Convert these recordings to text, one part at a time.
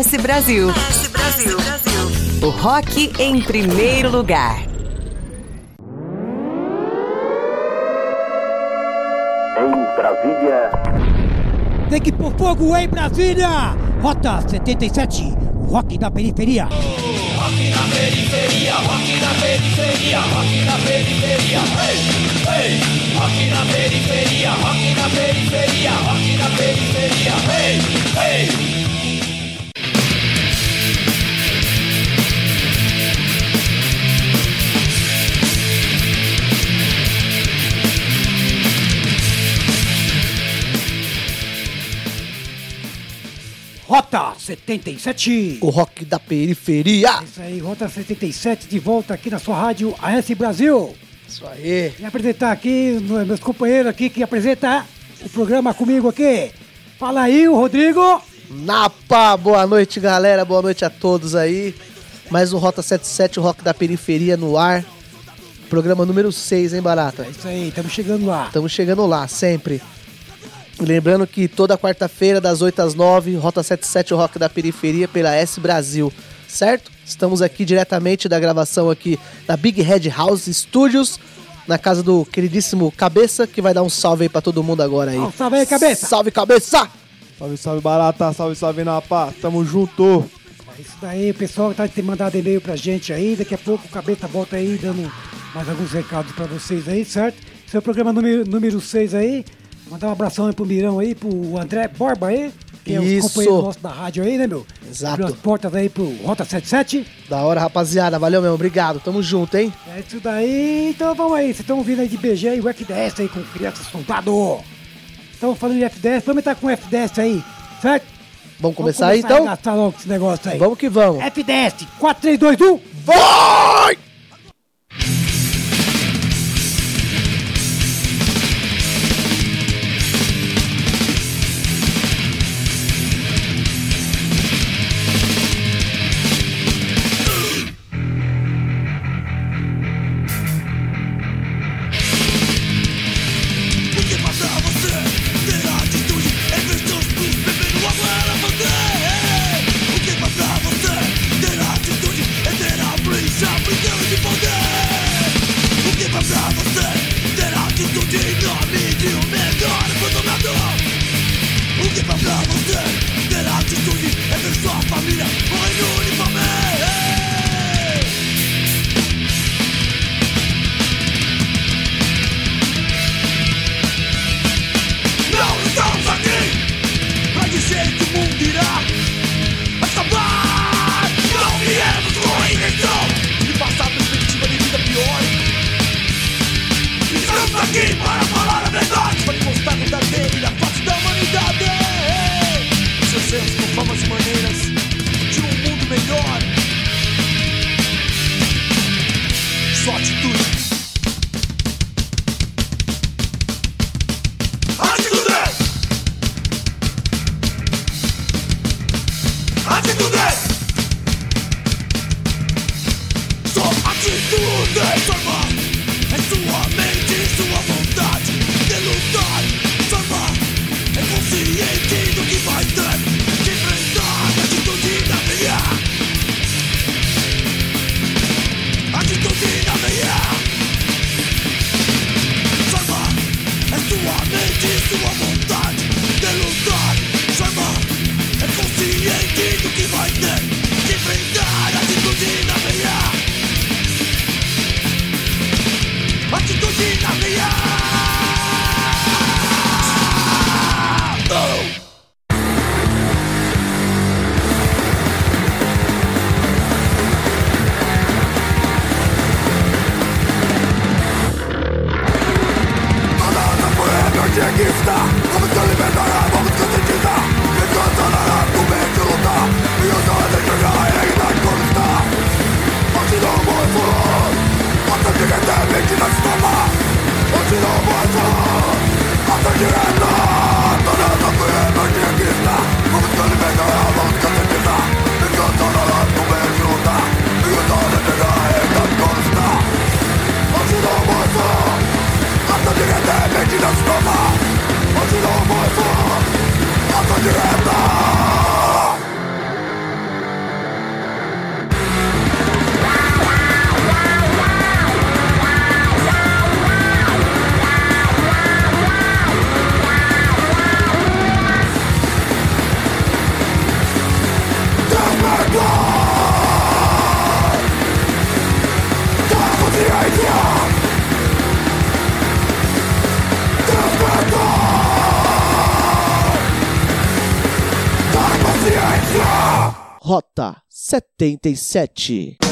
AS Brasil. AS Brasil. O rock em primeiro lugar. Em Brasília. Tem que pôr fogo em Brasília! Rota 77, rock da periferia. Rock na periferia, rock na periferia, rock na periferia, ei, ei, rock na periferia, rock na periferia, rock na periferia, ei, ei. Rota 77. O rock da periferia. É isso aí, Rota 77 de volta aqui na sua rádio AS Brasil. Isso aí. E apresentar aqui meus companheiros aqui que apresenta o programa comigo aqui. Fala aí, o Rodrigo. Napa, boa noite, galera. Boa noite a todos aí. Mais um Rota 77, o rock da periferia no ar. Programa número 6, hein, Barata? É isso aí, estamos chegando lá. Estamos chegando lá, sempre. Lembrando que toda quarta-feira, das 8 às 9, Rota 77, o Rock da Periferia, pela S Brasil, certo? Estamos aqui diretamente da gravação aqui da Big Head House Studios, na casa do queridíssimo Cabeça, que vai dar um salve aí pra todo mundo agora aí. Um salve aí, Cabeça! Salve, Cabeça! Salve, salve, Barata! Salve, salve, Napa! Tamo junto! É isso daí, o pessoal tá te mandando e-mail pra gente aí, daqui a pouco o Cabeça volta aí dando mais alguns recados pra vocês aí, certo? Esse é o programa número, número 6 aí, Mandar um abração aí pro Mirão aí, pro André Borba aí, que é o companheiro nosso da rádio aí, né, meu? Exato. Abriu as portas aí pro Rota 77. Da hora, rapaziada. Valeu mesmo. Obrigado. Tamo junto, hein? É isso daí. Então vamos aí. Vocês estão ouvindo aí de BG e o FDS aí com crianças soldado. Estamos falando de FDS. Vamos entrar com o FDS aí, certo? Vamos começar aí, vamos então? a gastar logo esse negócio aí. Vamos que vamos. FDS, 4, 3, 2, 1. Vai! 77.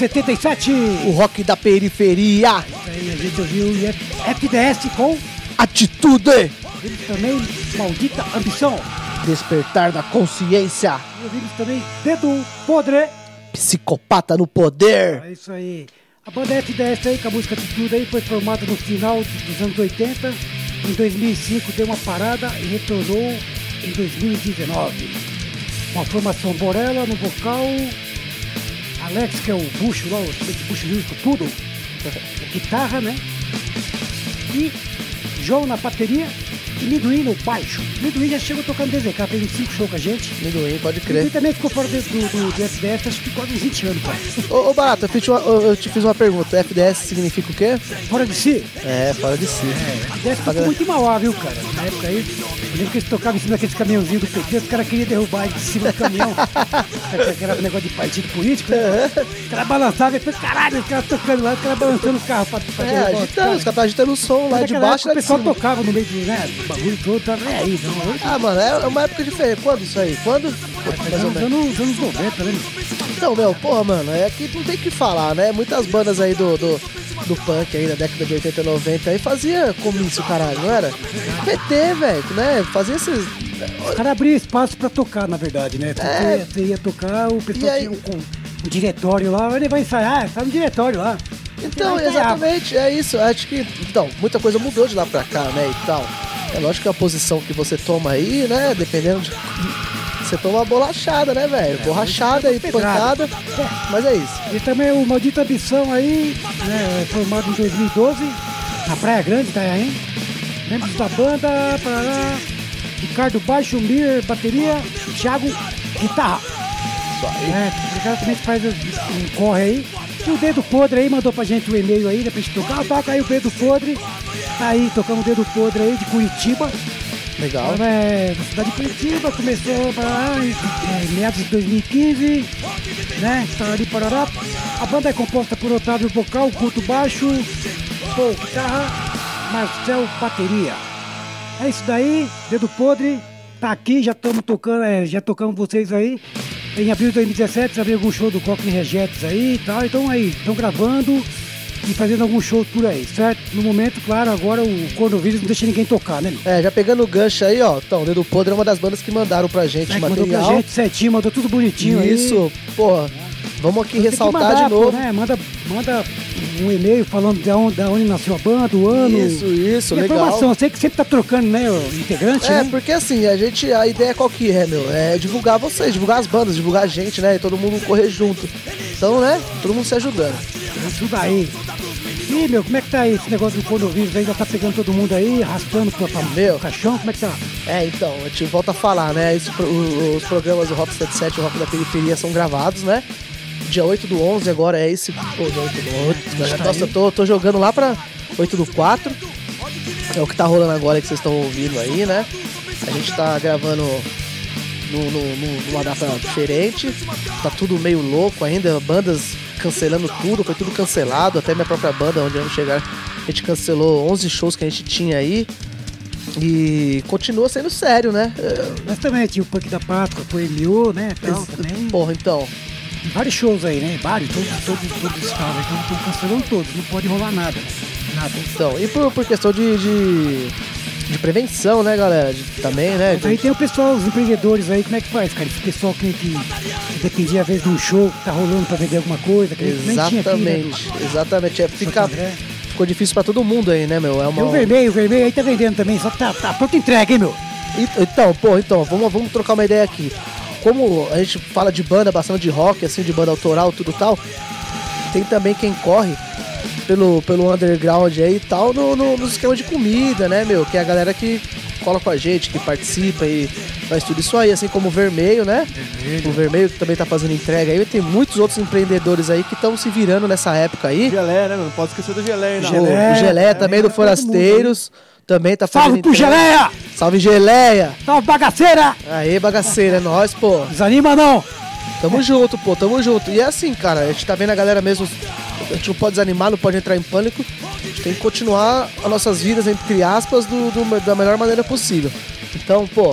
77. O rock da periferia. Aí a gente ouviu o FDS com Atitude. eles também Maldita Ambição. Despertar da consciência. E ouvimos também Dedo Podre. Psicopata no poder. É isso aí. A banda FDS aí, com a música Atitude aí, foi formada no final dos anos 80. Em 2005 deu uma parada e retornou em 2019. Uma formação Borella no vocal. Alex, que é o bucho lá, o bucho justo, tudo. Guitarra, né? E João na bateria Midwin no baixo. Midwin já chegou tocando DZK, fez uns 5 shows com a gente. Amendoim, pode Ele crer. também ficou fora do, do, do, FDS, acho que quase uns 20 anos, pai. Ô, ô Barato, eu, fiz uma- eu te fiz uma pergunta. FDS significa o quê? Fora de si. É, fora de si. Deve tocou muito em Mauá, viu, cara? Na época aí, eu lembro que eles tocavam em cima daqueles caminhãozinhos do PT, os caras queriam derrubar ele de cima do caminhão. Aquele negócio de partido político, né? O cara balançava e falei, caralho, os caras tocando lá, os caras balançando o carro pra, pra É, os agitando, os caras. caras estão agitando o som lá de baixo o de pessoal tocava no meio do, né, bagulho todo, tava nem aí, não. Ah, mano, é uma época diferente. Quando isso aí? Quando? Mais ou nos menos. anos, anos 90, né? Então, meu, porra, mano, é que não tem o que falar, né? Muitas bandas aí do, do, do punk aí da década de 80 e 90 aí fazia comício, caralho, não era? PT, velho, né? Fazia esses. Os caras abriam espaço pra tocar, na verdade, né? Porque É. você ia tocar, o pessoal aí- tinha um, um diretório lá, ele vai ensaiar, tá no diretório lá. Então, exatamente, é isso. Acho que. Então, muita coisa mudou de lá pra cá, né? E tal. É lógico que a posição que você toma aí, né? Dependendo de. Você toma uma bolachada, né, velho? Borrachada e pedrada. pancada. Mas é isso. E também o Maldita Ambição aí, né, formado em 2012, na Praia Grande, Itanhaém. Membros da banda, parará, Ricardo Baixo, Mir, bateria, Thiago, guitarra. Isso aí. É, o cara também faz um corre aí. E o Dedo Podre aí mandou pra gente o e-mail aí, né, pra gente tocar. Toca aí o Dedo Podre. Tá aí, tocando o Dedo Podre aí de Curitiba. Legal. Ela é da cidade de Curitiba, começou lá em é, meados de 2015, né? Tarari Parará. A banda é composta por Otávio Vocal, Culto Baixo, Paul Guitarra, Marcel Bateria. É isso daí, Dedo Podre, tá aqui, já estamos tocando, é, já tocamos vocês aí. Em abril de 2017, já veio algum show do Cockney Regetes aí e tal, então aí, estão gravando e fazendo alguns shows por aí, certo? No momento, claro, agora o coronavírus não deixa ninguém tocar, né? meu? É, já pegando o gancho aí, ó. Então, Dedo Podre é uma das bandas que mandaram pra gente É, que mandou material. pra gente certinho, mandou tudo bonitinho aí. Isso, porra. Vamos aqui ressaltar mandar, de novo. pô, né? Manda, manda um e-mail falando de onde, da onde nasceu a banda, o ano. Isso, isso, E legal. informação, eu sei que sempre tá trocando, né, o integrante, É, né? porque assim, a gente, a ideia qual que é, meu? É divulgar vocês, divulgar as bandas, divulgar a gente, né? E todo mundo correr junto. Então, né? Todo mundo se ajudando. Isso daí. E, meu, como é que tá aí esse negócio do coronavírus? Ainda tá pegando todo mundo aí, arrastando pra, pra Meu. pro caixão? Como é que tá? É, então, a gente volta a falar, né? Esse pro- o- os programas do Rock 77 e o Rock da Periferia são gravados, né? Dia 8 do 11 agora é esse. Pô, dia 8 do 8. Nossa, eu tô, tô jogando lá pra 8 do 4. É o que tá rolando agora que vocês estão ouvindo aí, né? A gente tá gravando no, no- no- numa data diferente. Tá tudo meio louco ainda, bandas cancelando tudo, foi tudo cancelado, até minha própria banda, onde vamos chegar, a gente cancelou 11 shows que a gente tinha aí. E continua sendo sério, né? Mas também tinha o Punk da Pátria, o MO, né, tal, também. Porra, então. Vários shows aí, né? Vários, todos, todos, todos aí, então estão cancelando todos, não pode rolar nada. Nada. Então, e por, por questão de, de, de prevenção, né, galera? De- também, né? Mas aí tem o pessoal, os empreendedores aí, como é que faz, cara? Esse pessoal que, que, dependia às vezes de um show que tá rolando pra vender alguma coisa, que tinha aqui, né? Exatamente, exatamente. É, fica, ficou difícil pra todo mundo aí, né, meu? É uma. o vermelho, o vermelho aí tá vendendo também, só que tá, tá pronto entrega, hein, meu? E- Então, pô, então, vamos, vamos trocar uma ideia aqui. Como a gente fala de banda, bastante de rock, assim, de banda autoral, tudo tal, tem também quem corre pelo, pelo underground aí e tal, no, no, nos esquemas de comida, né, meu? Que é a galera que cola com a gente, que participa e faz tudo isso aí, assim como o Vermelho, né? O Vermelho que também tá fazendo entrega aí. Tem muitos outros empreendedores aí que estão se virando nessa época aí. Geleia, né, meu? Não pode esquecer do geleia, aí, não. O, Geleia. o Geleia também é, do mundo Forasteiros também tá fazendo Salve pro entrega. Geleia! Salve Geleia! Salve bagaceira! Aê, bagaceira, é nóis, pô. Desanima não! Tamo junto, pô, tamo junto. E é assim, cara, a gente tá vendo a galera mesmo. A gente não pode desanimar, não pode entrar em pânico. A gente tem que continuar as nossas vidas, entre aspas, do, do- da melhor maneira possível. Então, pô,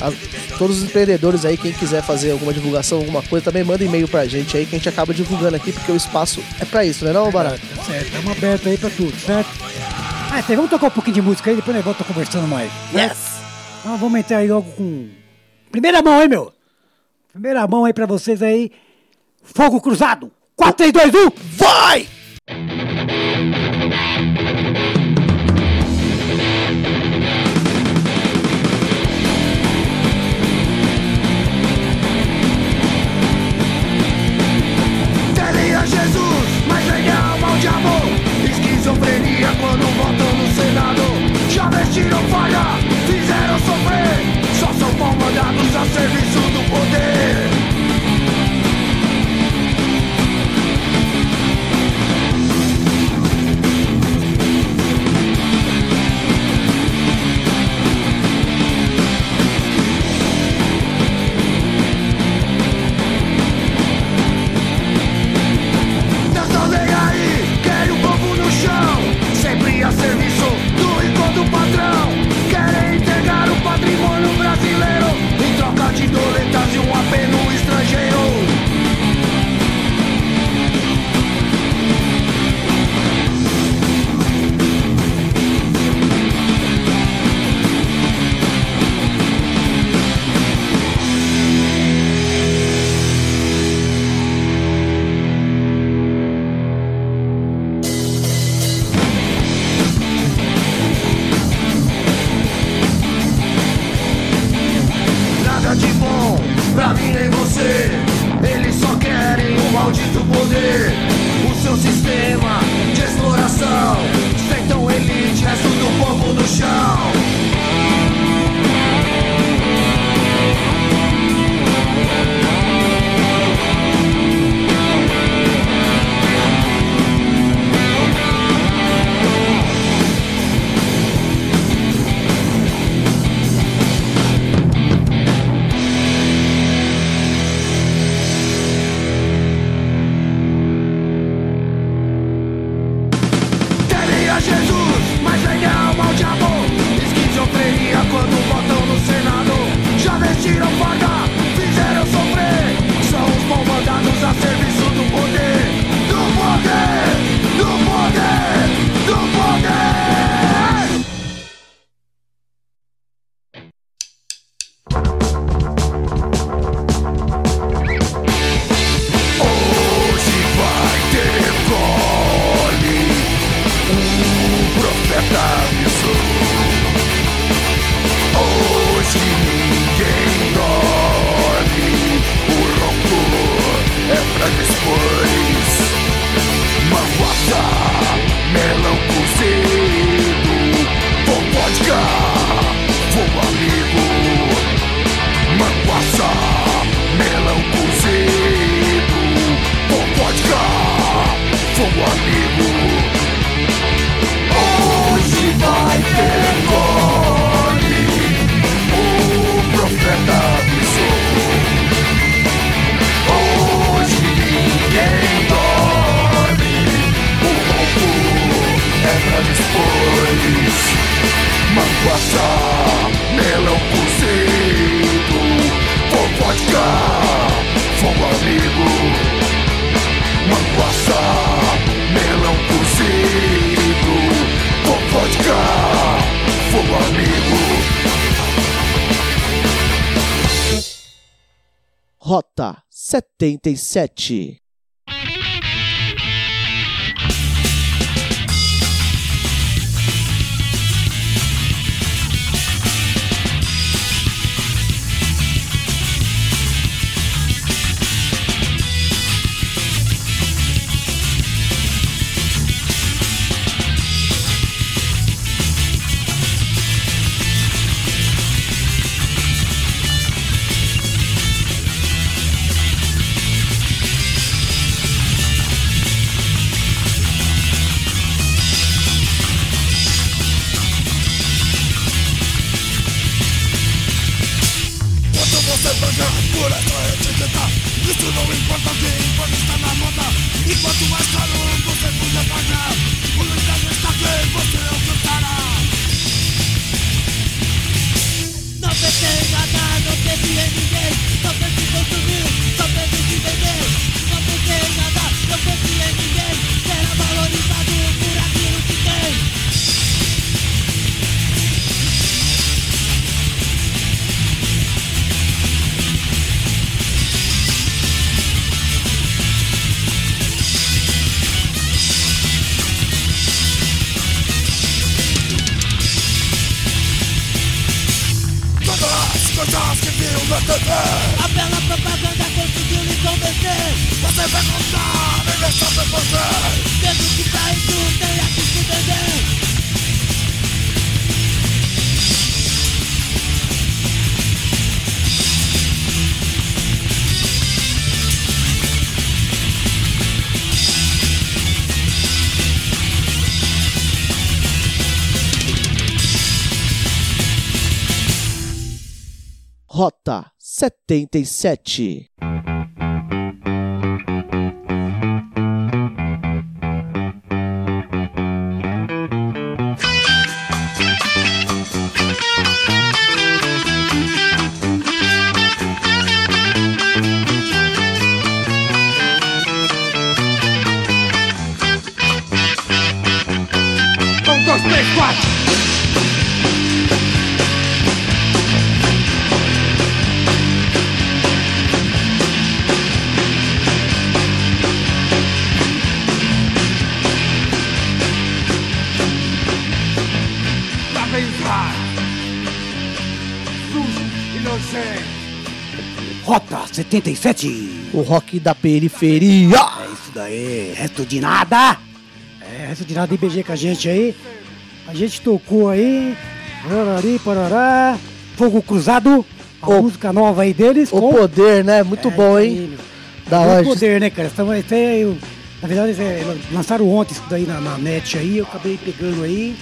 a- todos os empreendedores aí, quem quiser fazer alguma divulgação, alguma coisa, também manda e-mail pra gente aí que a gente acaba divulgando aqui, porque o espaço é pra isso, né, não, Barato? Tá certo, estamos abertos aí pra tudo, certo? Ah, então vamos tocar um pouquinho de música aí, depois nós volta conversando mais. Yes! Então vamos entrar aí logo com. Primeira mão, hein, meu? Primeira mão aí pra vocês aí. Fogo cruzado! 4, 3, 2, 1! Vai! Seria Jesus, mas legal, mal de amor Esquizofrenia quando votam no Senado Já vestiram falha, fizeram sofrer Só são comandados a serviço do poder menos Cerveja, melão cozido de cá, fogo amigo Manguaça, melão cozido de cá, fogo amigo. Rota 77 77. Um, dois, três, quatro Rota 77. O rock da periferia. É isso daí. Resto de nada. É, resto de nada IBG com a gente aí. A gente tocou aí. Parari, parará. Fogo Cruzado. A O- música nova aí deles. O com- poder, né? Muito É, bom, hein? Da hora. poder, né, cara? Estamos, aí, eu- na verdade, é, lançaram ontem isso daí na, na net aí, eu acabei pegando aí.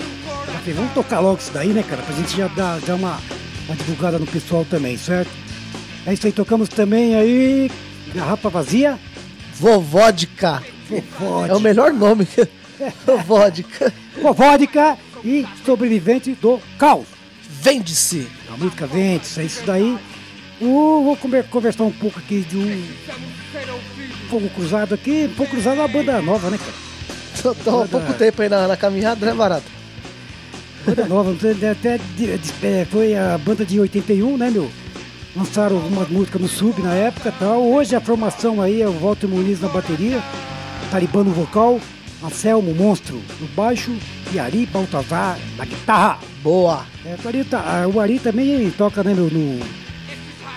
Falei, vamos tocar logo isso daí, né, cara? Pra gente já dar, dar uma, uma divulgada no pessoal também, certo? É isso aí, tocamos também aí. Garrafa vazia. Vovódica. É o melhor nome. Vovódica. Vodka e sobrevivente do caos. Vende-se. A música Ventes, é isso daí. Uh, vou conver- conversar um pouco aqui de um Fogo Cruzado aqui. Fogo Cruzado é uma banda nova, né, cara? Tô, há pouco tempo aí na, na caminhada, né, Barato? Banda nova, sei, até de- de- é, foi a banda de 81, né, meu? Lançaram algumas músicas no sub na época e tal. Hoje a formação aí é o Walter Muniz na bateria, Talibã no vocal, Anselmo Monstro no baixo e Ari Baltazar na guitarra. Boa. É, o, Ari, tá- ah, o Ari também toca né, no, no,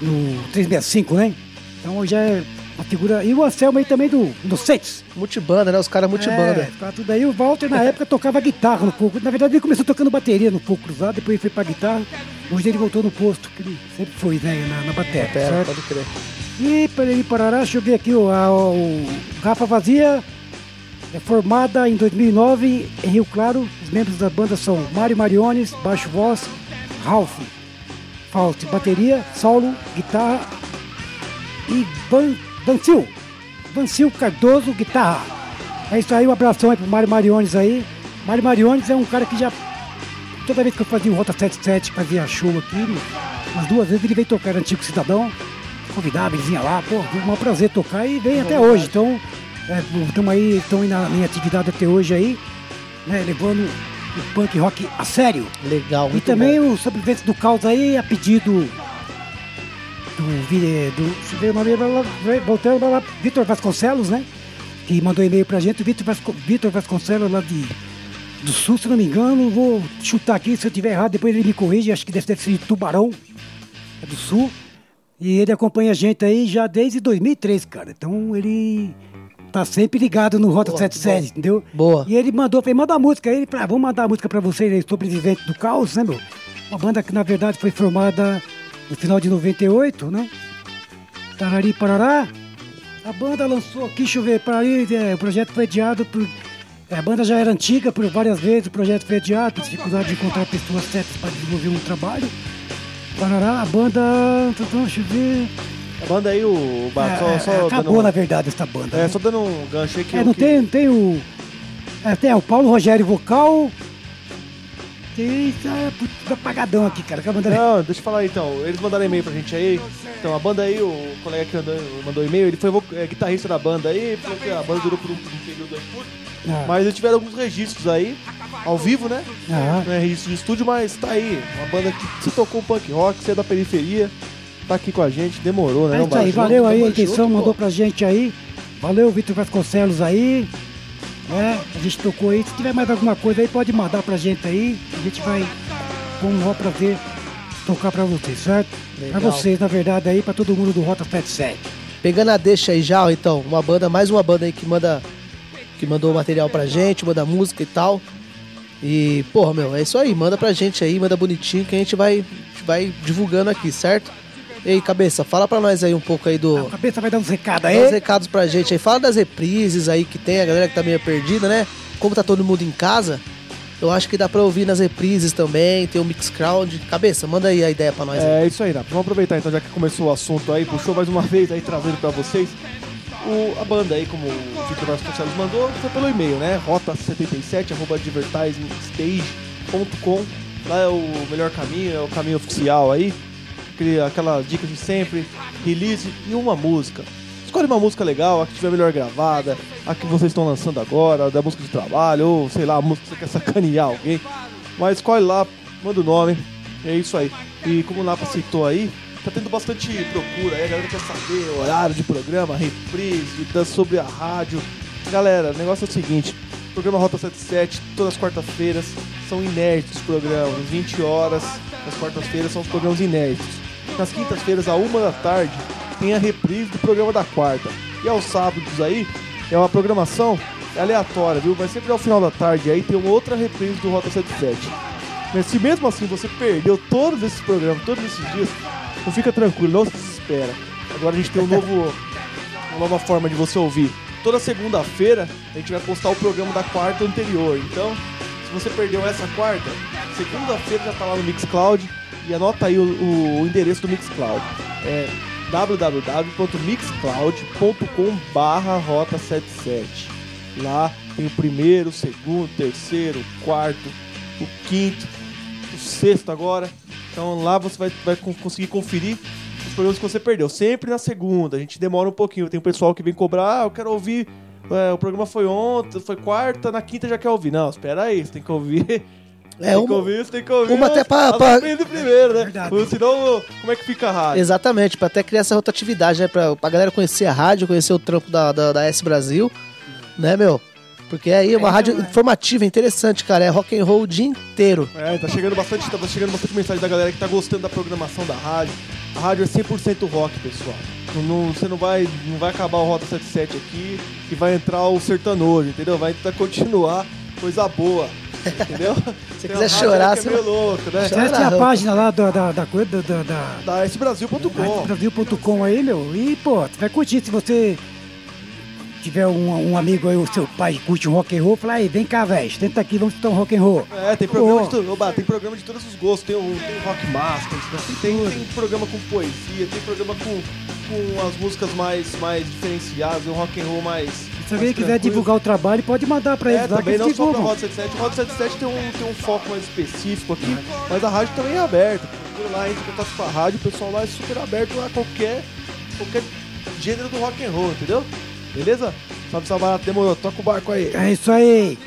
no 365, né? Então já é uma figura. E o Anselmo aí também do, Sets. Multibanda, né? Os caras multibanda. É, tudo aí. O Walter, na época, tocava guitarra no fogo. Na verdade, ele começou tocando bateria no fogo cruzado, depois ele foi pra guitarra. Hoje ele voltou no posto, que ele sempre foi, né? Na, na bateria. Pera, certo? pode crer. E Pereri Parará, deixa eu ver aqui, o, a- o Rafa Vazia é formada em 2009 em Rio Claro. Os membros da banda são Mário Mariones, baixo voz, Ralph, Faust, bateria, solo, guitarra e Van, Vancil, Vancil Cardoso, guitarra. É isso aí, um abração aí pro Mário Mariones aí. Mário Mariones é um cara que já, toda vez que eu fazia o Rota 77, fazia show aqui, umas duas vezes ele veio tocar, antigo cidadão convidava, ele vinha lá, pô, foi um prazer tocar e vem até hoje. Então, estamos aí, estão aí na minha atividade até hoje aí, né, levando o punk rock a sério. Legal, E também bom. os sobreviventes do caos aí, a pedido do, do deixa eu ver o nome voltando lá, Vitor Vasconcelos, né? Que mandou e-mail pra gente, Vitor Vasco, Vasconcelos lá de, do Sul, se não me engano, vou chutar aqui, se eu tiver errado, depois ele me corrige, acho que deve ter sido de Tubarão, é do Sul. E ele acompanha a gente aí já desde 2003, cara. Então ele tá sempre ligado no Rota Boa, 77, entendeu? Boa. E ele mandou, falei, manda a música aí, ele falou, ah, vamos mandar a música pra vocês aí, Sobrevivente do Caos, né, meu? Uma banda que na verdade foi formada no final de 98, né? Tarari Parará. A banda lançou aqui, deixa eu ver, Parari, é, o projeto foi adiado por. é, a banda já era antiga por várias vezes, o projeto foi adiado, por dificuldade de encontrar pessoas certas para desenvolver um trabalho. Parará, a banda. Deixa eu ver. A banda aí, o Bar, É, só, é, só acabou, na verdade, essa banda. é, né? só dando um gancho aí que... É, não que- tem, não tem o. É, tem o Paulo Rogério vocal. Tem. É, putz, tá apagadão aqui, cara. que a banda- Não, deixa eu falar aí, então. Eles mandaram e-mail pra gente aí. Então, a banda aí, o colega que mandou, mandou e-mail, ele foi é, guitarrista da banda aí, falou que a banda durou por um, período aí curto. Ah. Mas eles tiveram alguns registros aí, ao vivo, né? Ah. Não é registro de estúdio, mas tá aí. Uma banda que se tocou punk rock, você é da periferia, tá aqui com a gente, demorou, né? É isso aí, Baixou? valeu aí a intenção, mandou pra gente aí. Valeu, Vitor Vasconcelos aí. É, a gente tocou aí. Se tiver mais alguma coisa aí, pode mandar pra gente aí. A gente vai com um maior prazer tocar pra vocês, certo? Pra Legal. vocês, na verdade, aí, pra todo mundo do Rota 77. Pegando a deixa aí já, então, uma banda, mais uma banda aí que manda. Que mandou material pra gente, manda música e tal. E, porra, meu, é isso aí, manda pra gente aí, manda bonitinho que a gente vai, vai divulgando aqui, certo? Ei, cabeça, fala pra nós aí um pouco aí do. A cabeça vai dar uns recados Dá uns aí. recados pra gente aí. Fala das reprises aí que tem, a galera que tá meio perdida, né? Como tá todo mundo em casa, eu acho que dá pra ouvir nas reprises também, tem o Mixcloud. Cabeça, manda aí a ideia pra nós. aí. É isso aí, Nath. Vamos aproveitar então, já que começou o assunto aí, puxou mais uma vez aí, trazendo pra vocês. O, a banda aí, como o Victor Vasconcelos mandou, foi pelo e-mail, né? Rota77, arroba advertisementstage.com. Lá é o melhor caminho, é o caminho oficial aí. Aquele, aquela dica de sempre, release e uma música. Escolhe uma música legal, a que tiver melhor gravada, a que vocês estão lançando agora, da música de trabalho, ou sei lá, a música que você quer sacanear alguém. Mas escolhe lá, manda o nome, é isso aí. E como o Napa citou aí, tá tendo bastante procura aí, a galera quer saber horário de programa, reprise, da- sobre a rádio. Galera, o negócio é o seguinte, programa Rota 77, todas as quartas-feiras, são inéditos os programas, às 20 horas, nas quartas-feiras são os programas inéditos. Nas quintas-feiras, à uma da tarde, tem a reprise do programa da quarta. E aos sábados aí, é uma programação aleatória, viu? Mas sempre ao final da tarde aí tem uma outra reprise do Rota 77. Mas se mesmo assim você perdeu todos esses programas, todos esses dias, não fica tranquilo, não se desespera. Agora a gente tem um novo, uma nova forma de você ouvir. Toda segunda-feira a gente vai postar o programa da quarta anterior. Então, se você perdeu essa quarta, segunda-feira já tá lá no Mixcloud e anota aí o, o endereço do Mixcloud. É www.mixcloud.com barra rota 77. Lá tem o primeiro, o segundo, o terceiro, o quarto, o quinto, o sexto agora. Então lá você vai, vai con- conseguir conferir os programas que você perdeu. Sempre na segunda, a gente demora um pouquinho. Tem um pessoal que vem cobrar, ah, eu quero ouvir. é, o programa foi ontem, foi quarta, na quinta já quer ouvir. Não, espera aí, você tem que ouvir. É, tem uma- que ouvir, tem que ouvir. uma até pra- primeiro, né? Verdade. Senão, como é que fica a rádio? Exatamente, pra até criar essa rotatividade, né? Pra, pra galera conhecer a rádio, conhecer o trampo da, da, da S Brasil, né, meu? Porque aí é uma É, rádio é. informativa, interessante, cara. É rock and roll o dia inteiro. É, tá chegando bastante, tá chegando bastante mensagem da galera que tá gostando da programação da rádio. A rádio é 100% rock, pessoal. Não, não- você não vai, não vai acabar o Rota 77 aqui e vai entrar o sertanojo, entendeu? Vai continuar coisa boa, entendeu? Se Tem quiser chorar, é você meio louco, né? É a página lá da, da, da da, da, Da aí, meu. E, pô, você vai curtir. Se você tiver um, um amigo aí, o seu pai curte um rock and roll, fala aí, vem cá, velho, tenta aqui, vamos escutar um rock and roll. É, tem programa, Pô. de, oba, tem programa de todos os gostos. Tem o, tem Rock Masters, né? tem, tem programa com poesia, tem programa com, com as músicas mais, mais diferenciadas, um rock and roll mais. Se alguém quiser divulgar o trabalho, pode mandar pra É, eles que também eles não só pra divulgam. Rota 77. O Rota 77 tem um, tem um foco mais específico aqui, mas a rádio também é aberta. Procura lá, entra em contato com a rádio, o pessoal lá é super aberto a qualquer, qualquer gênero do rock and roll, entendeu? Beleza? Salve, salve, barato, demorou. Toca o barco aí. É isso aí.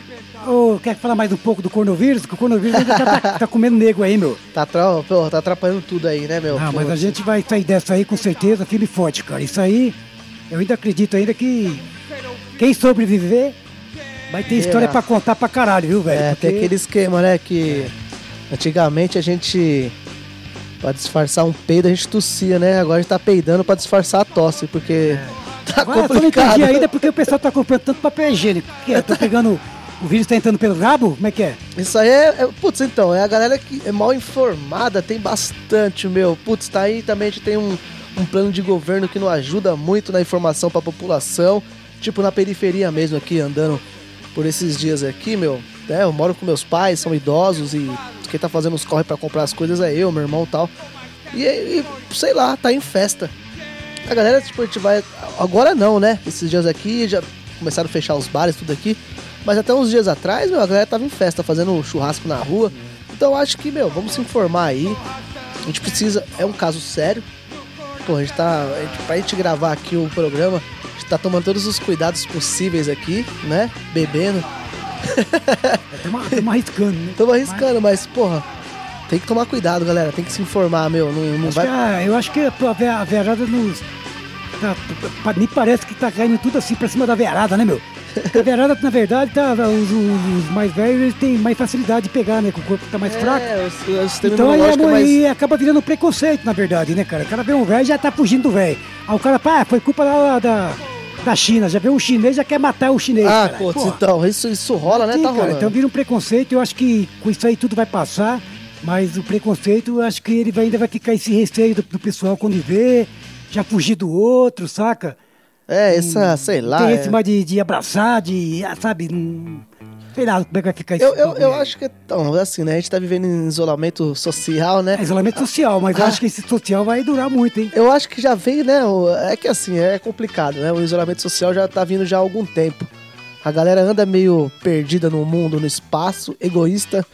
Ô, quer falar mais um pouco do coronavírus? Porque o coronavírus ainda tá, tá- tá comendo nego aí, meu. Tá, pô, tá atrapalhando tudo aí, né, meu? Ah, mas a gente vai sair dessa aí com certeza, firme e forte, cara. Isso aí, eu ainda acredito ainda que quem sobreviver vai ter história pra contar pra caralho, viu, velho? É, Porque- tem aquele esquema, né, que antigamente a gente, pra disfarçar um peido, a gente tossia, né? Agora a gente tá peidando pra disfarçar a tosse, porque tá Agora, eu não complicado. entendi ainda porque o pessoal tá comprando tanto papel higiênico. Que é? Tá pegando... O vírus tá entrando pelo rabo? Como é que é? Isso aí é, é- Putz, então, é a galera que é mal informada, tem bastante, meu. Putz, tá aí também a gente tem um, um plano de governo que não ajuda muito na informação pra população. Tipo, na periferia mesmo aqui, andando por esses dias aqui, meu. né, eu moro com meus pais, são idosos e quem tá fazendo os corre pra comprar as coisas é eu, meu irmão tal. E, e, sei lá, tá em festa. A galera, tipo, a gente vai. Agora não, né? Esses dias aqui já começaram a fechar os bares, tudo aqui. Mas até uns dias atrás, meu, a galera tava em festa, fazendo churrasco na rua. Então acho que, meu, vamos se informar aí. A gente precisa. É um caso sério. Pô, a gente tá. A gente, pra gente gravar aqui o programa, a gente tá tomando todos os cuidados possíveis aqui, né? Bebendo. Estamos arriscando, né? Estamos arriscando, mas, porra, tem que tomar cuidado, galera. Tem que se informar, meu. Não, não Acho vai. a- eu acho que a, a verada nos. Tá, me parece que tá caindo tudo assim pra cima da verada, né, meu? A na verdade, tá, os, os- mais velhos eles têm mais facilidade de pegar, né? Que o corpo tá mais fraco. É, o, o sistema Então aí, é mais. e acaba virando preconceito, na verdade, né, cara? O cara vê um velho e já tá fugindo do velho. Aí o cara, pá, foi culpa da, da, da China. Já vê um chinês já quer matar o chinês. Ah, Porra. então, isso, isso rola, né? Sim, tá cara, rolando. então vira um preconceito. Eu acho que com isso aí tudo vai passar. Mas o preconceito, eu acho que ele vai- ainda vai ficar esse receio do, do pessoal quando vê, já fugir do outro, saca? É, essa, sei lá. Tem é- esse mais de, de abraçar, de, ah, sabe? hum, sei lá como é que vai ficar isso. Eu, eu, eu acho que, então, assim, né? A gente tá vivendo em isolamento social, né? É isolamento social, mas eu Ah. acho que esse social vai durar muito, hein? Eu acho que já veio, né? É que assim, é complicado, né? O isolamento social já tá vindo já há algum tempo. A galera anda meio perdida no mundo, no espaço, egoísta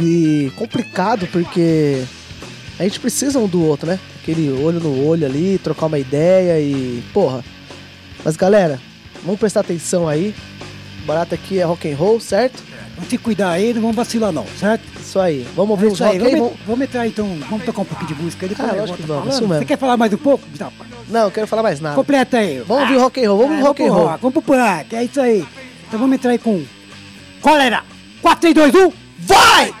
e complicado porque a gente precisa um do outro, né? Aquele olho no olho ali, trocar uma ideia e. Porra. Mas galera, vamos prestar atenção aí. O barato aqui é rock and roll, certo? Vamos se cuidar aí, não vamos vacilar não, certo? Isso aí. Vamos ouvir É uns rock aí? vamos, Vamos... vamos entrar então, vamos tocar um pouquinho de música aí, depois Ah, lógico que vamos, isso mesmo. Você quer falar mais um pouco? Não, Não, eu quero falar mais nada. completa aí. Vamos ouvir rock and roll, vamos Ah, ouvir rock and roll. rock, Vamos pro punk, é isso aí. Então vamos entrar aí com... Cólera! 4, 3, 2, 1, vai!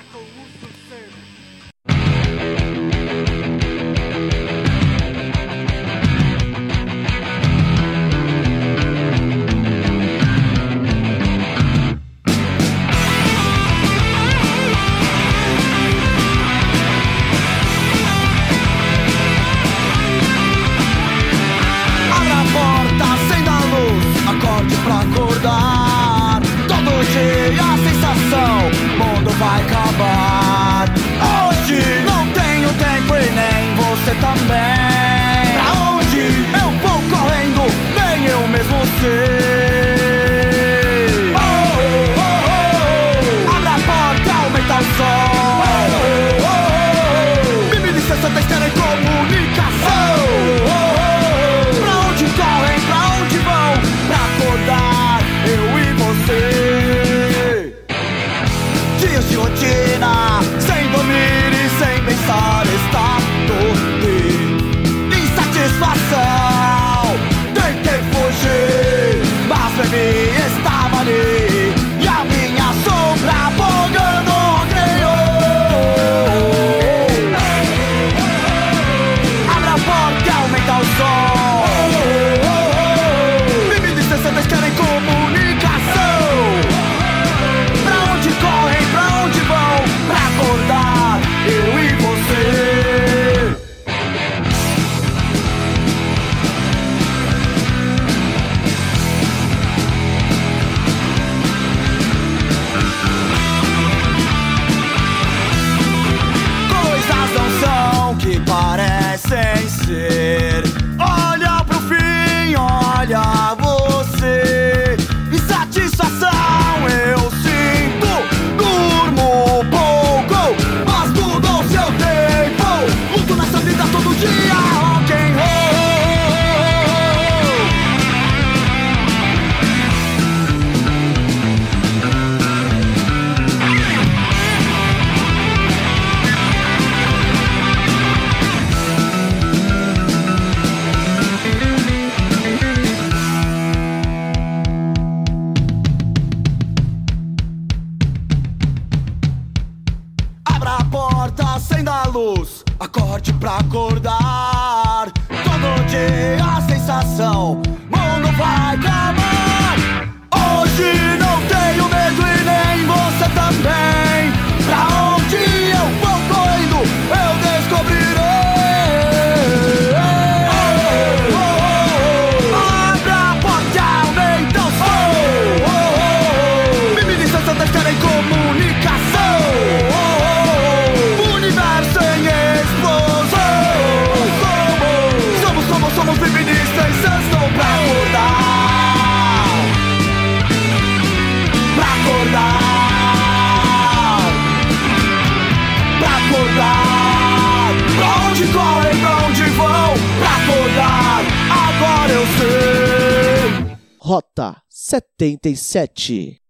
77.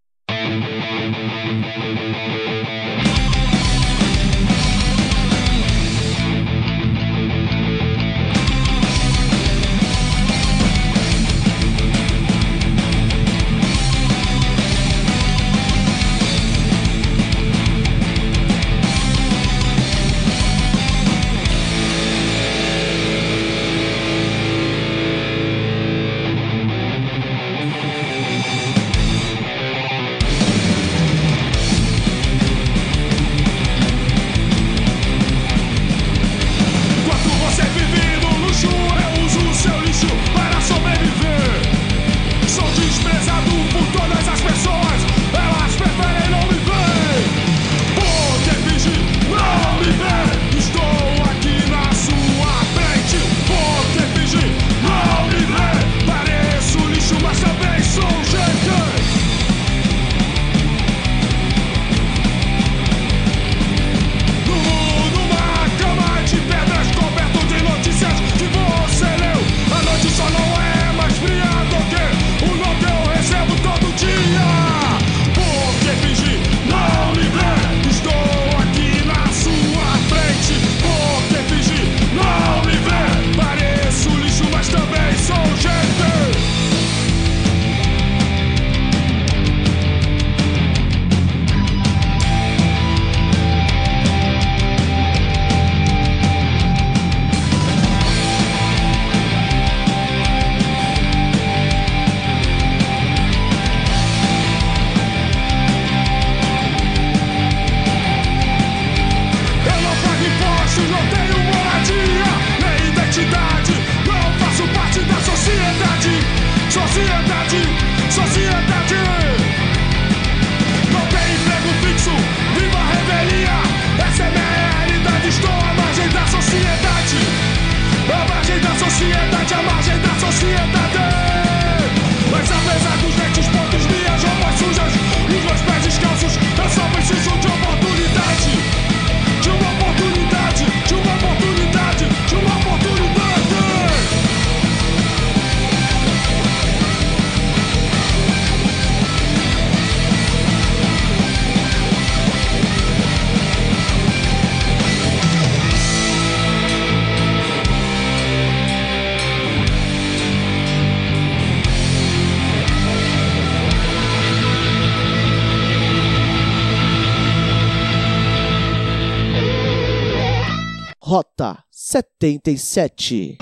77.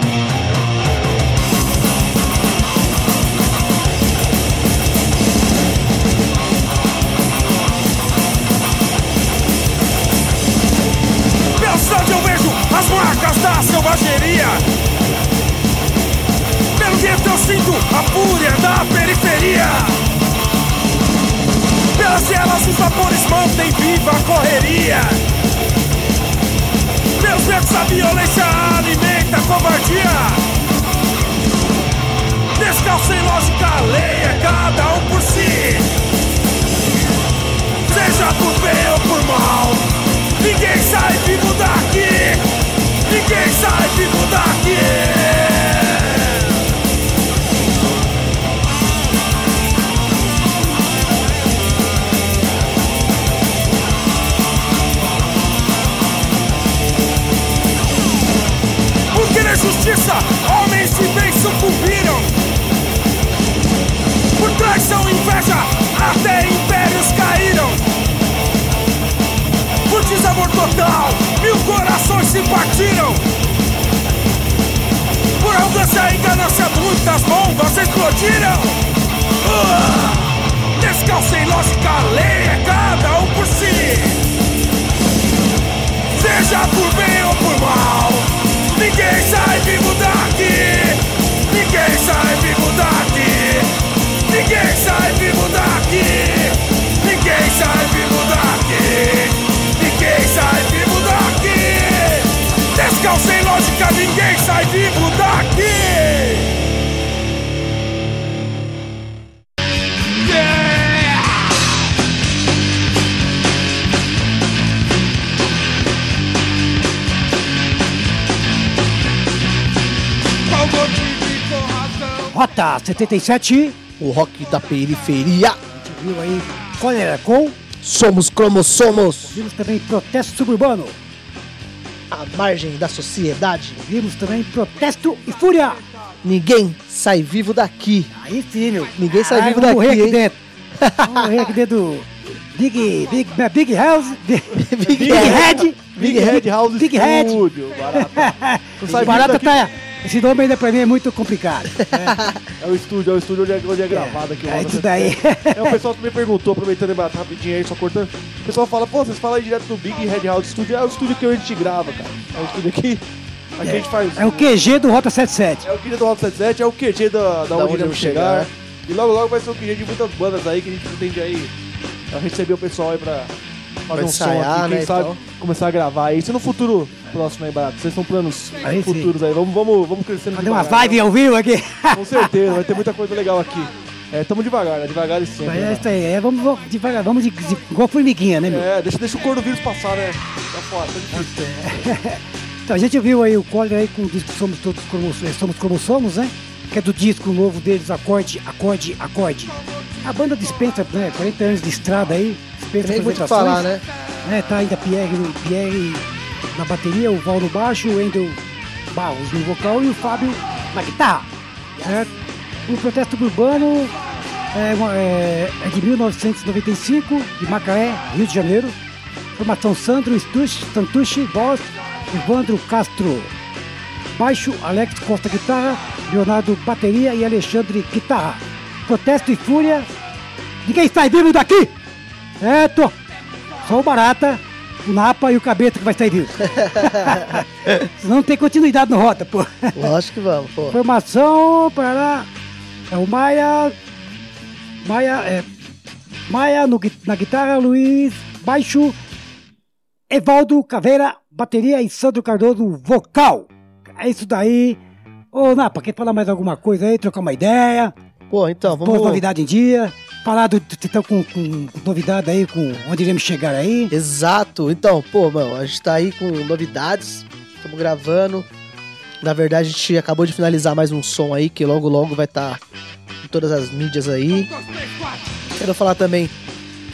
Na cidade eu vejo as marcas da selvageria. Pelo gueto eu sinto a fúria da periferia. Pelas elas os vapores mantêm viva a correria. Meus ventos a violência alimenta a covardia. Descalço sem lógica é cada um por si. Seja por bem ou por mal Ninguém sai vivo força, homens de bem sucumbiram. Por traição e inveja, até impérios caíram. Por desamor total, mil corações se partiram. Por arrogância e ganância, muitas bombas explodiram. Uh! Descalço em lógica, lei é cada um por si. Tá, Prata 77. O rock da periferia. A gente viu aí Cólera com Somos Cromossomos. Vimos também Protesto Suburbano. A Margem da Sociedade. Vimos também Protesto e Fúria. Ninguém sai vivo daqui. Aí filho. Ninguém sai Ai, vivo daqui. Morrer aqui dentro. vamos morrer aqui dentro Big, é Big, Big House. Big, Big, Big Head. Big, Big Head House Big Studio. Head. Barata. barata tá. Esse nome ainda pra mim é muito complicado. É o estúdio, é o estúdio onde é, onde é gravado aqui. o É isso 77. daí. É, o pessoal também perguntou, aproveitando rapidinho aí, só cortando. O pessoal fala, pô, vocês falam aí direto do Big Red House Studio. É o estúdio que a gente grava, cara. É o estúdio aqui. Aqui a gente faz. É o QG do Rota 77. É o QG do Rock 77, é o QG da, da, Da onde iremos chegar. chegar. E logo logo vai ser o QG de muitas bandas aí que a gente pretende aí receber o pessoal aí pra fazer Pra um som ensaiar, aqui, quem né, sabe então. começar a gravar isso no futuro próximo aí, Barato. Vocês são planos Aí sim. futuros aí, vamos, vamos, vamos crescendo Fazer umas devagar, lives ao vivo aqui. Com certeza, vai ter muita coisa legal aqui. É, tamo devagar, né? Devagar e sempre. É né? isso aí, é, vamos, devagar, vamos de, de, igual formiguinha, né, meu? É, deixa, deixa o cor do vírus passar, né? Tá foda, tá difícil. Então a gente viu aí o Cólera aí com o disco Somos Todos Como, eh, Somos Como Somos, né? Que é do disco novo deles, Acorde, Acorde, Acorde. A banda dispensa, né? 40 anos de estrada aí, dispensa apresentações. falar, né? né? Tá ainda Pierre, Pierre na bateria, o Val no baixo, o Wendel Barros no vocal e o Fábio na guitarra. Certo? O protesto urbano é, é- é de 1995, de Macaé, Rio de Janeiro. Formação Sandro Stush, Santucci, voz, Evandro Castro, baixo, Alex Costa guitarra, Leonardo bateria e Alexandre guitarra. Protesto e fúria. Ninguém sai vivo daqui! Certo? Só o Barata, o Napa e o Cabeta que vai sair vivo. Senão não tem continuidade no Rota, pô. Lógico que vamos, pô. Formação para é o Maia Maia é Maia no na guitarra, Luiz baixo, Evaldo Caveira bateria e Sandro Cardoso vocal. É isso daí. Ô Napa, quer falar mais alguma coisa aí, trocar uma ideia? Pô, então, Pôr vamos. novidade em dia? Falar do vocês estão com, com novidade aí, com onde iremos chegar aí? Exato. Então, pô, mano, a gente tá aí com novidades. Estamos gravando. Na verdade, a gente acabou de finalizar mais um som aí, que logo logo vai estar em todas as mídias aí. Quero falar também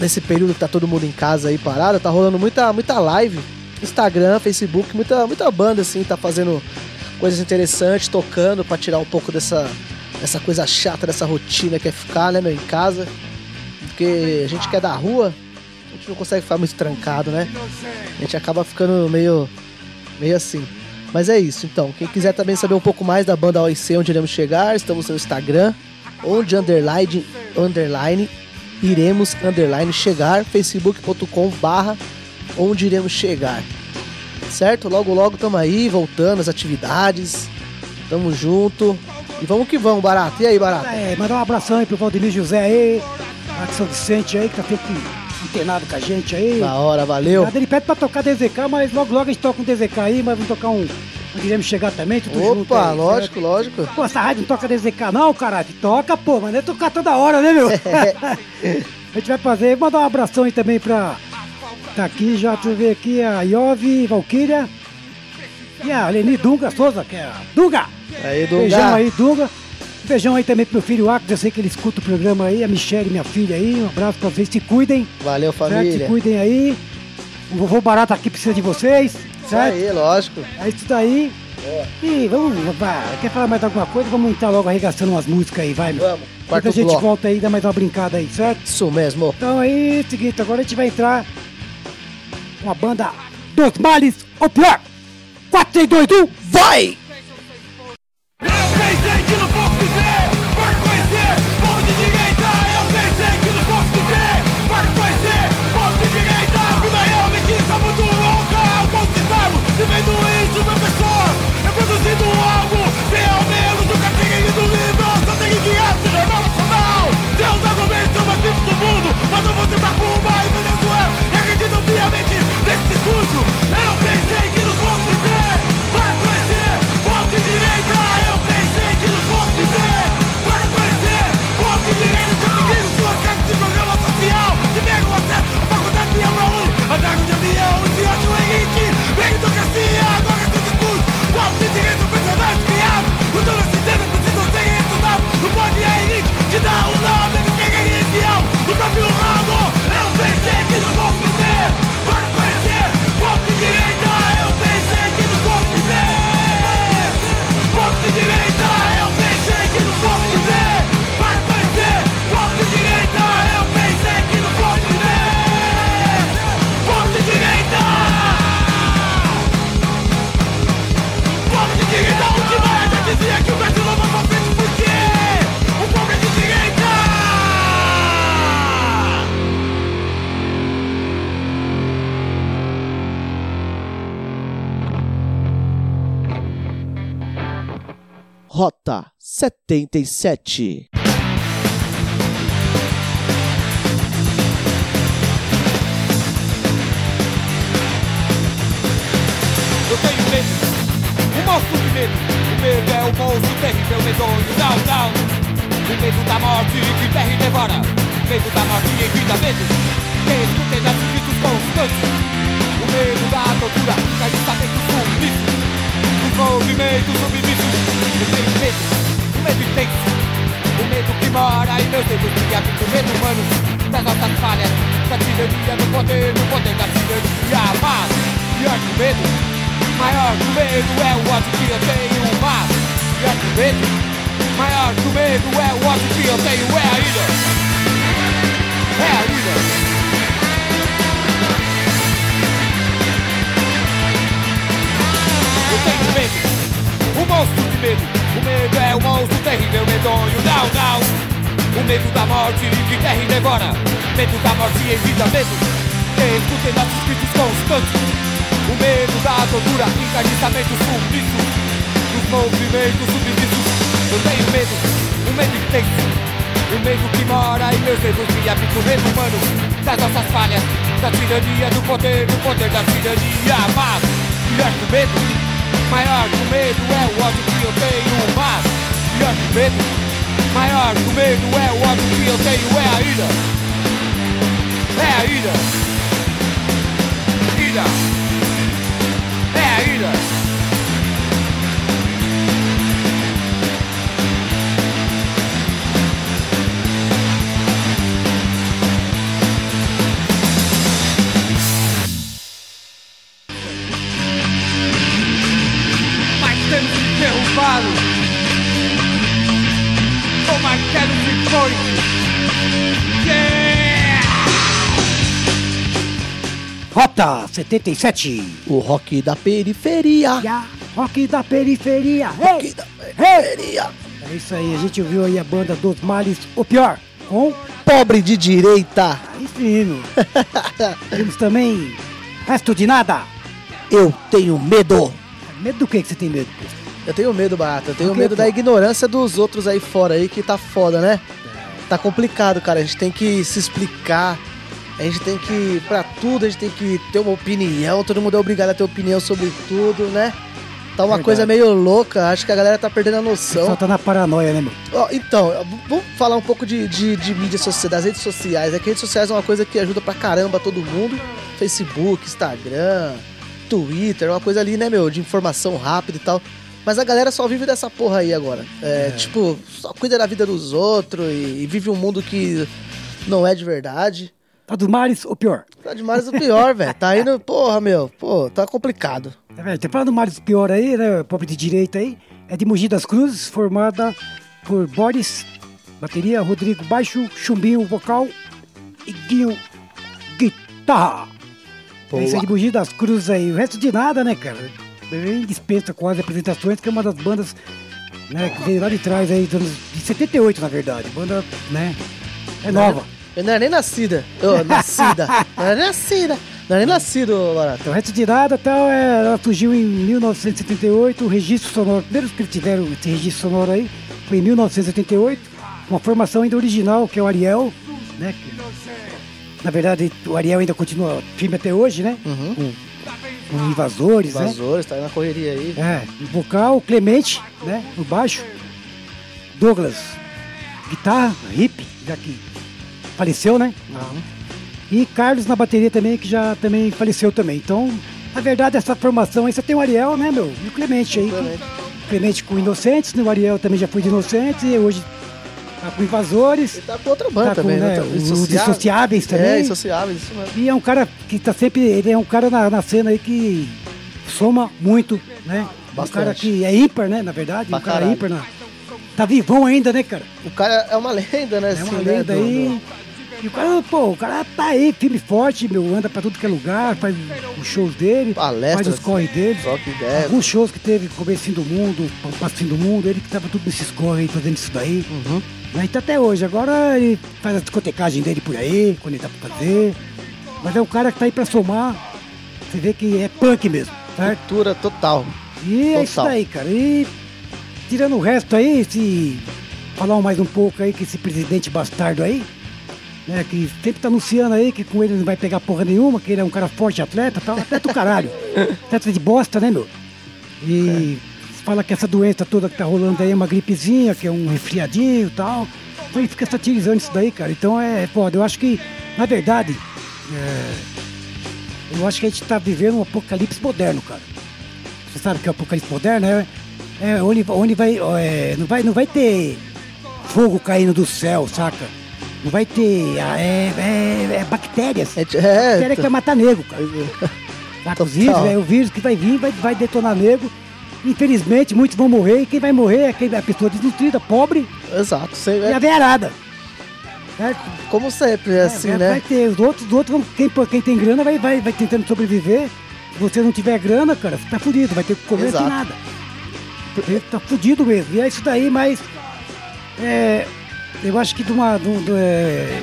nesse período que tá todo mundo em casa aí parado, tá rolando muita, muita live. Instagram, Facebook, muita, muita banda assim, tá fazendo coisas interessantes, tocando pra tirar um pouco dessa, dessa coisa chata, dessa rotina que é ficar, né, meu, em casa. Porque a gente quer da rua, a gente não consegue ficar muito trancado, né? A gente acaba ficando meio, meio assim. Mas é isso, então. Quem quiser também saber um pouco mais da banda OIC, onde iremos chegar, estamos no Instagram, onde underline, underline, iremos underline chegar, facebook.com barra, onde iremos chegar. Certo? Logo, logo tamo aí, voltando às atividades. Tamo junto. E vamos que vamos, Barato. E aí, Barato? É, mandar um abração aí pro Valdemir José aí, de São Vicente aí, que tá sempre internado com a gente aí. Da hora, valeu. Ele pede pra tocar DZK, mas logo logo a gente toca um DZK aí, mas vamos tocar um. Nós iremos chegar também, tudo junto Opa, lógico, certo? lógico. Pô, essa rádio não toca DZK não, caralho? Toca, pô, mas não é tocar toda hora, né, meu? a gente vai fazer, mandar um abração aí também pra. Tá aqui, já deixa eu ver aqui, a Iove, Valkyria. E a Leni Dunga Souza, que é a Dunga! Aí, Beijão Dunga. aí, Dunga. Beijão aí também pro meu filho Acos, eu sei que ele escuta o programa aí, a Michelle, minha filha aí. Um abraço pra vocês, se cuidem, Valeu, certo? Se família. cuidem aí. O vovô Barato aqui precisa de vocês, Isso certo? aí, lógico. É isso daí. E vamos, quer falar mais alguma coisa? Vamos entrar logo arregaçando umas músicas aí, vai, meu. Vamos. Depois Quarto a gente bloco. volta aí, dá mais uma brincada aí, certo? Isso mesmo. Então aí, seguinte, agora a gente vai entrar com a banda Dos Males, ou pior, 4, 3, 2, 1, vai! 77. Eu tenho medo, um monstro de medo. O medo é o monstro terrível, medonho, down, down. O medo da morte que terra e devora. Medo da morte e evita medo. Que escutem das gritos constantes. O medo da tortura, da estamento submisso. Os movimentos submissos. O medo intenso. O medo que mora em meus dedos que habita o medo humano Das nossas falhas, da tirania no poder, no poder da tirania Mas, pior que o medo, maior que o medo é o ódio que eu tenho Mas, pior que o medo, maior que o medo é o ódio que eu tenho É a ira, é a ira Eu tenho medo, um monstro de medo. O medo é um monstro terrível, medonho, não, não. O medo da morte que terra devora. Medo da morte evita medo. Escutem nossos gritos constantes. O medo da tortura, encarniçamento submisso. Dos movimentos submissos. Eu tenho medo, um medo intenso. O medo que mora em meus dedos que habita o medo humano Das nossas falhas, da tirania do poder, do poder da tirania Mas, pior que o medo, Maior que o medo é o ódio que eu tenho Mas, pior que o medo. Maior que o medo é o ódio que eu tenho É a ira. É a ira. Ira. É a ira foice Yeah! Rota 77. O rock da periferia. Ya, rock da periferia. Rock Ei, da periferia. É isso aí, a gente ouviu aí a banda dos males, o pior, com Pobre de direita. Aí fino. Temos também resto de nada. Eu tenho medo. Medo do que que você tem medo? Eu tenho medo, Barato. Eu tenho medo da pô? ignorância dos outros aí fora aí, que tá foda, né? Tá complicado, cara. A gente tem que se explicar. A gente tem que, pra tudo, a gente tem que ter uma opinião. Todo mundo é obrigado a ter opinião sobre tudo, né? Tá uma Verdade. coisa meio louca. Acho que a galera tá perdendo a noção. Só tá na paranoia, né, meu? Ó, então, vamos falar um pouco de, de, de mídia social, das redes sociais. É que redes sociais é uma coisa que ajuda pra caramba todo mundo. Facebook, Instagram, Twitter, é uma coisa ali, né, meu, de informação rápida e tal. Mas a galera só vive dessa porra aí agora. É, tipo, só cuida da vida dos outros e, e vive um mundo que não é de verdade. Tá dos males, o pior. Tá demais o pior, velho. Tá indo, porra, meu, pô, tá complicado. É verdade, tem falando do males, o pior aí, né? Pobre de direita aí. É de Mogi das Cruzes, formada por Boris, bateria, Rodrigo baixo, Chumbinho vocal e Guinho guitarra. É isso aí de Mogi das Cruzes aí. O resto de nada, né, cara? Bem dispensa com as apresentações, que é uma das bandas né, que veio lá de trás aí, dos anos de 78, na verdade. Banda, né? É nova. Eu não era nem nascida. Eu, nascida. Não era nem nascida. Não era nem nascido, Barato. Então, resto de nada tal, é, ela surgiu em 1978, o registro sonoro, primeiro que eles tiveram esse registro sonoro aí, foi em 1978, uma formação ainda original, que é o Ariel, né? que- na verdade, o Ariel ainda continua firme até hoje, né? Com, com invasores, né? Invasores, tá aí na correria aí. É, vocal, Clemente, né? No baixo, Douglas, guitarra, hip, já que faleceu, né? E Carlos na bateria também, que já também faleceu também. Então, na verdade, essa formação aí, você tem o Ariel, né, meu? E o Clemente aí. Clemente. O Clemente com Inocentes, né? O Ariel também já foi de Inocentes e hoje tá com Invasores. Ele tá com outra banda Tá com, também, né, né? o Dissociáveis também. É, Dissociáveis, isso mesmo. E é um cara que tá sempre. Ele é um cara na, na cena aí que soma muito, né? Um Bastante. cara que é ímpar, né? Na verdade. Pra um cara caralho. ímpar. Na... Tá vivão ainda, né, cara? O cara é uma lenda, né? É uma assim, né, lenda do- aí. E o cara, pô, o cara tá aí, firme e forte, meu, anda pra tudo que é lugar, faz os shows dele, Palestras, faz os corre dele. Alguns shows que teve começo do mundo, passo fim do mundo, ele que tava tudo nesses corre aí, fazendo isso daí. Uhum. Né? Então até hoje, agora ele faz a discotecagem dele por aí, quando ele dá pra fazer. Mas é um cara que tá aí pra somar. Você vê que é punk mesmo, certo? Cultura total. E é isso Total. daí, cara. E tirando o resto aí, se falar mais um pouco aí que esse presidente bastardo aí, né, que sempre tá anunciando aí que com ele não vai pegar porra nenhuma, que ele é um cara forte atleta, tal, atleta do caralho. atleta de bosta, né, meu? E fala que essa doença toda que tá rolando aí é uma gripezinha, que é um resfriadinho e tal. Então ele fica satirizando isso daí, cara. Então é foda. Eu acho que, na verdade, é, eu acho que a gente tá vivendo um apocalipse moderno, cara. Você sabe o que é o apocalipse moderno? É, é onde, onde vai, é, não vai. Não vai ter fogo caindo do céu, saca? Não vai ter. ah, É, é, é bactérias. É, Bactéria é, que vai matar nego, cara. Saca? Os vírus, é o vírus que vai vir, vai, vai detonar nego. Infelizmente, muitos vão morrer. E quem vai morrer é a pessoa desnutrida, pobre exato. Você, e a é, veiarada. Certo? como sempre, é assim, É, né? Vai ter, os outros, os outros vão, quem, quem tem grana vai, vai, vai tentando sobreviver. Se você não tiver grana, cara, você tá fudido, vai ter que comer Exato. sem nada. Você tá fudido mesmo. E é isso daí, mas. É, eu acho que de uma. de de, é,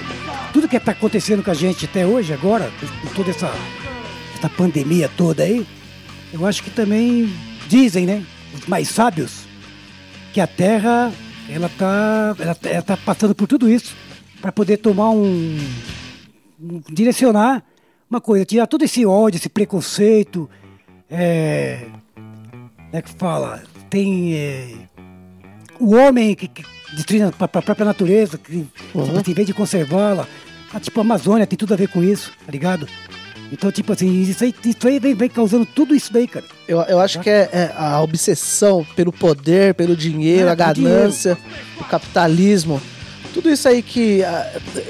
tudo que tá acontecendo com a gente até hoje, agora, com toda essa, essa pandemia toda aí, eu acho que também dizem, né? Os mais sábios, que a Terra, ela tá, ela, tá- ela tá passando por tudo isso para poder tomar um, um- direcionar uma coisa, tirar todo esse ódio, esse preconceito, é, é que fala, tem é, o homem que, que a pró- própria natureza, que assim, em vez de conservá-la, ah, tipo a Amazônia tem tudo a ver com isso, tá ligado? Então, tipo assim, isso aí, isso aí vem, vem causando tudo isso daí, cara. Eu, eu acho que é, é a obsessão pelo poder, pelo dinheiro, É, a ganância, o capitalismo. Tudo isso aí que.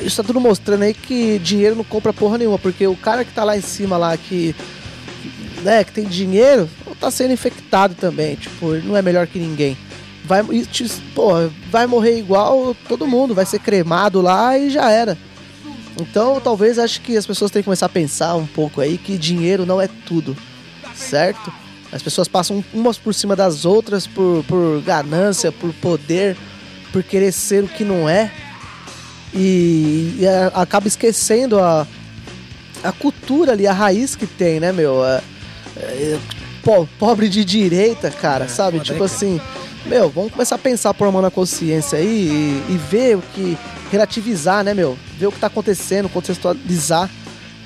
Isso tá tudo mostrando aí que dinheiro não compra porra nenhuma, porque o cara que tá lá em cima lá que. Né, que tem dinheiro, tá sendo infectado também. Tipo, não é melhor que ninguém. Vai, te- pô, vai morrer igual todo mundo, vai ser cremado lá e já era. Então, talvez acho que as pessoas têm que começar a pensar um pouco aí que dinheiro não é tudo, certo? As pessoas passam umas por cima das outras por, por ganância, por poder, por querer ser o que não é e, e a- acaba esquecendo a, a cultura ali, a raiz que tem, né, meu? É- é- po- pobre de direita, cara, sabe? foda, Tipo assim, meu, vamos começar a pensar por uma mão na consciência aí e, e ver o que. Relativizar, né, meu? Ver o que tá acontecendo, contextualizar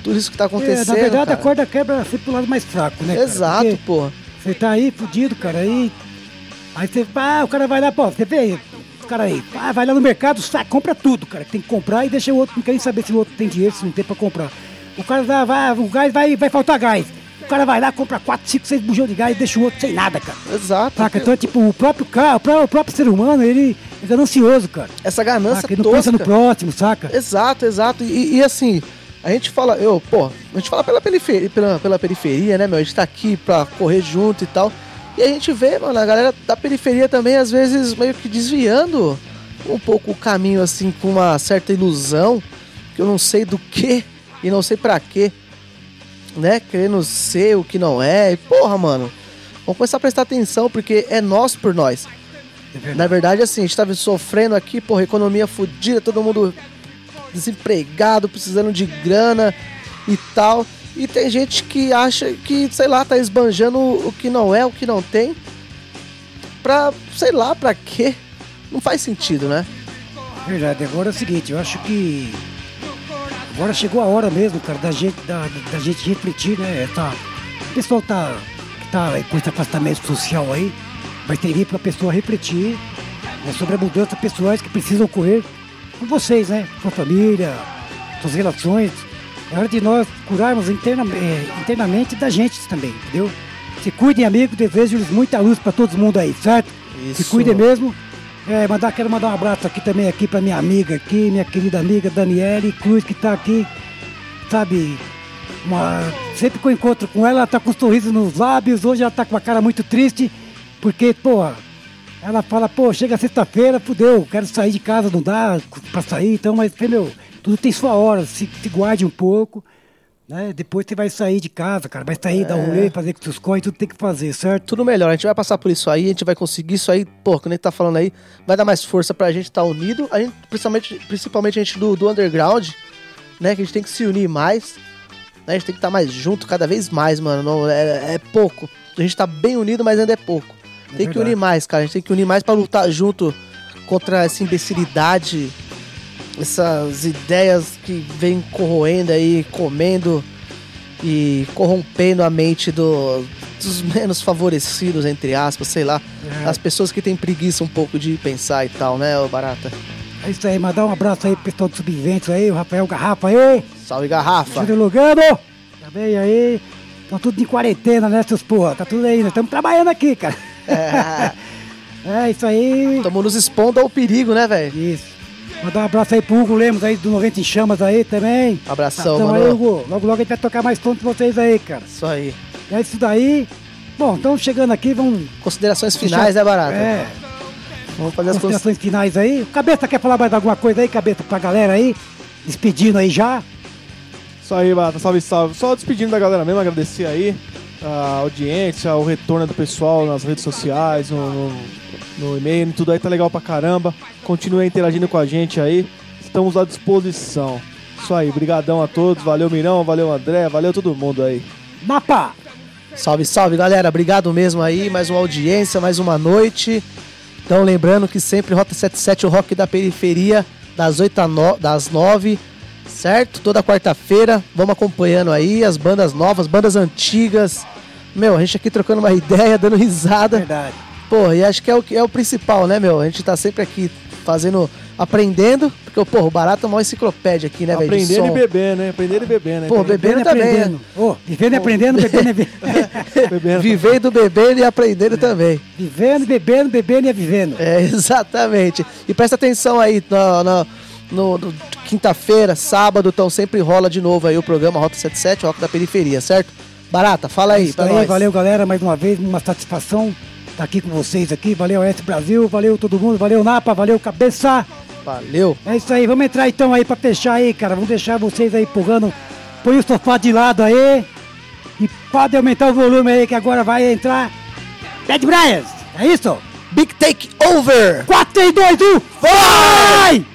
tudo isso que tá É, acontecendo. na verdade, cara. a corda quebra sempre pro lado mais fraco, né? cara? Exato, Porque pô. Você tá aí fudido, cara, aí. Aí você. Ah, o cara vai lá, pô, você vê. O cara aí, ah, vai lá no mercado, sai, compra tudo, cara, tem que comprar e deixa o outro, não quer nem saber se o outro tem dinheiro, se não tem pra comprar. O cara vai, vai o gás vai, vai faltar gás. O cara vai lá, compra 4, 5, 6 bujão de gás e deixa o outro sem nada, cara. Exato. Saca? Então, tipo, o próprio carro, o pró- o próprio ser humano, ele é ganancioso, cara. Essa ganância? Ele não pensa no tosca. próximo, saca? Exato, exato. E, e assim, a gente fala, eu, pô, a gente fala pela periferia, pela, pela periferia, né, meu? A gente tá aqui pra correr junto e tal. E a gente vê, mano, a galera da periferia também, às vezes, meio que desviando um pouco o caminho, assim, com uma certa ilusão, que eu não sei do que e não sei pra quê, né? Querendo ser o que não é. E, porra, mano, vamos começar a prestar atenção, porque é nós por nós. Na verdade, assim, a gente tava sofrendo aqui, porra, economia fodida, todo mundo desempregado, precisando de grana e tal. E tem gente que acha que, sei lá, tá esbanjando o que não é, o que não tem. Pra, sei lá, pra quê? Não faz sentido, né? Verdade, agora é o seguinte, eu acho que agora chegou a hora mesmo, cara, da gente, da, da gente refletir, né? Tá, o pessoal tá, que tá com esse afastamento social aí, vai ter que vir pra pessoa refletir né, sobre a mudança pessoais que precisam ocorrer com vocês, né? Com a família, suas relações. É hora de nós curarmos interna, eh, internamente da gente também, entendeu? Se cuidem, amigos, desejo-lhes muita luz pra todo mundo aí, certo? Se Isso. cuidem mesmo. É, mandar, quero mandar um abraço aqui também aqui pra minha amiga aqui, minha querida amiga Daniele Cruz, que tá aqui, sabe, uma- sempre que eu encontro com ela, ela tá com um sorriso nos lábios, hoje ela tá com uma cara muito triste, porque, pô, ela fala, pô, chega sexta-feira, fudeu, quero sair de casa, não dá pra sair, então, mas, meu, tudo tem sua hora, se, se guarde um pouco, né? Depois você vai sair de casa, cara, vai sair, dar um rolê, fazer com seus corres, tudo tem que fazer, certo? Tudo melhor, a gente vai passar por isso aí, a gente vai conseguir isso aí, pô, quando a gente tá falando aí, vai dar mais força pra gente estar unido, a gente, principalmente, principalmente a gente do, do underground, né, que a gente tem que se unir mais, né, a gente tem que estar mais junto cada vez mais, mano, não, é, é pouco, a gente tá bem unido, mas ainda é pouco. Tem que verdade. unir mais, cara. A gente tem que unir mais pra lutar junto contra essa imbecilidade, essas ideias que vêm corroendo aí, comendo e corrompendo a mente do- dos menos favorecidos, entre aspas, sei lá. É. As pessoas que têm preguiça um pouco de pensar e tal, né, ô Barata? É isso aí, mandar um abraço aí pro pessoal do Subventos aí, o Rafael Garrafa aí, Salve, garrafa! Júlio Lugano, também aí. Estão tudo em quarentena, né, seus porra? Tá tudo aí, nós estamos trabalhando aqui, cara. É, É isso aí. Estamos nos expondo ao perigo, né, velho? Isso. Mandar um abraço aí pro Hugo Lemos aí do 90 em Chamas aí também. Abração, Então mano. aí, Hugo. Logo, logo a gente vai tocar mais som pra vocês aí, cara. Isso aí. É isso daí. Bom, então chegando aqui, vamos. Considerações finais, né, Barata? É, Vamos fazer as considerações. finais aí. Cabeça quer falar mais alguma coisa aí, Cabeça, pra galera aí? Despedindo aí já. Isso aí, Bata, salve, salve. Só despedindo da galera mesmo, agradecer aí a audiência, o retorno do pessoal nas redes sociais, no, no, no e-mail, tudo aí tá legal pra caramba. Continue interagindo com a gente aí, estamos à disposição. Isso aí, brigadão a todos, valeu Mirão, valeu André, valeu todo mundo aí. Mapa! Salve, salve, galera. Obrigado mesmo aí. Mais uma audiência, mais uma noite. Então, lembrando que sempre Rota 77, o rock da periferia, das 8 a no... das 9, certo? Toda quarta-feira. Vamos acompanhando aí as bandas novas, bandas antigas. Meu, a gente aqui trocando uma ideia, dando risada. Verdade. Pô, e acho que é o, que é o principal, né, meu? A gente tá sempre aqui fazendo, aprendendo. Porque, pô, o barato é uma enciclopédia aqui, né, velho? de Aprendendo e beber, né? Aprendendo e beber, né? Pô, bebendo Vivendo e também. aprendendo. Ô, vivendo e aprendendo, bebendo e bebendo. Vivendo, bebendo e aprendendo também. vivendo, bebendo, bebendo e vivendo. É, exatamente. E presta atenção aí, no, no- no- no- quinta-feira, sábado, então sempre rola de novo aí o programa Rota 77, Rock da Periferia, certo? Barata, fala aí, pra aí, nós. valeu galera, mais uma vez, uma satisfação estar aqui com vocês aqui. Valeu S Brasil, valeu todo mundo, valeu Napa, valeu Cabeça. Valeu. É isso aí, vamos entrar então aí pra fechar aí, cara. Vamos deixar vocês aí empurrando. Põe o sofá de lado aí. E pode aumentar o volume aí que agora vai entrar. Ted Bryans, é isso? Big Take Over! 4, 3, 2, 1, vai!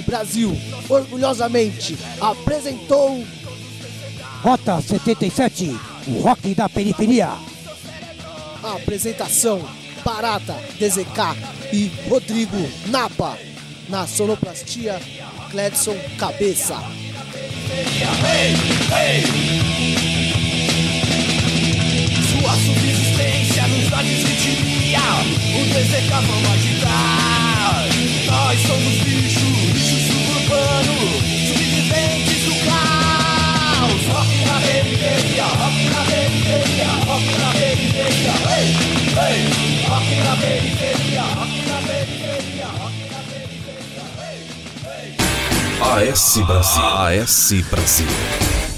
AS Brasil orgulhosamente apresentou Rota 77, o rock da periferia. a apresentação Barata, DZK e Rodrigo Napa. Na sonoplastia, Cledson Cabeça. Sua subsistência nos dá desvitria O DZK vamos agitar Nós somos bicho, AS Brasil. AS Brasil.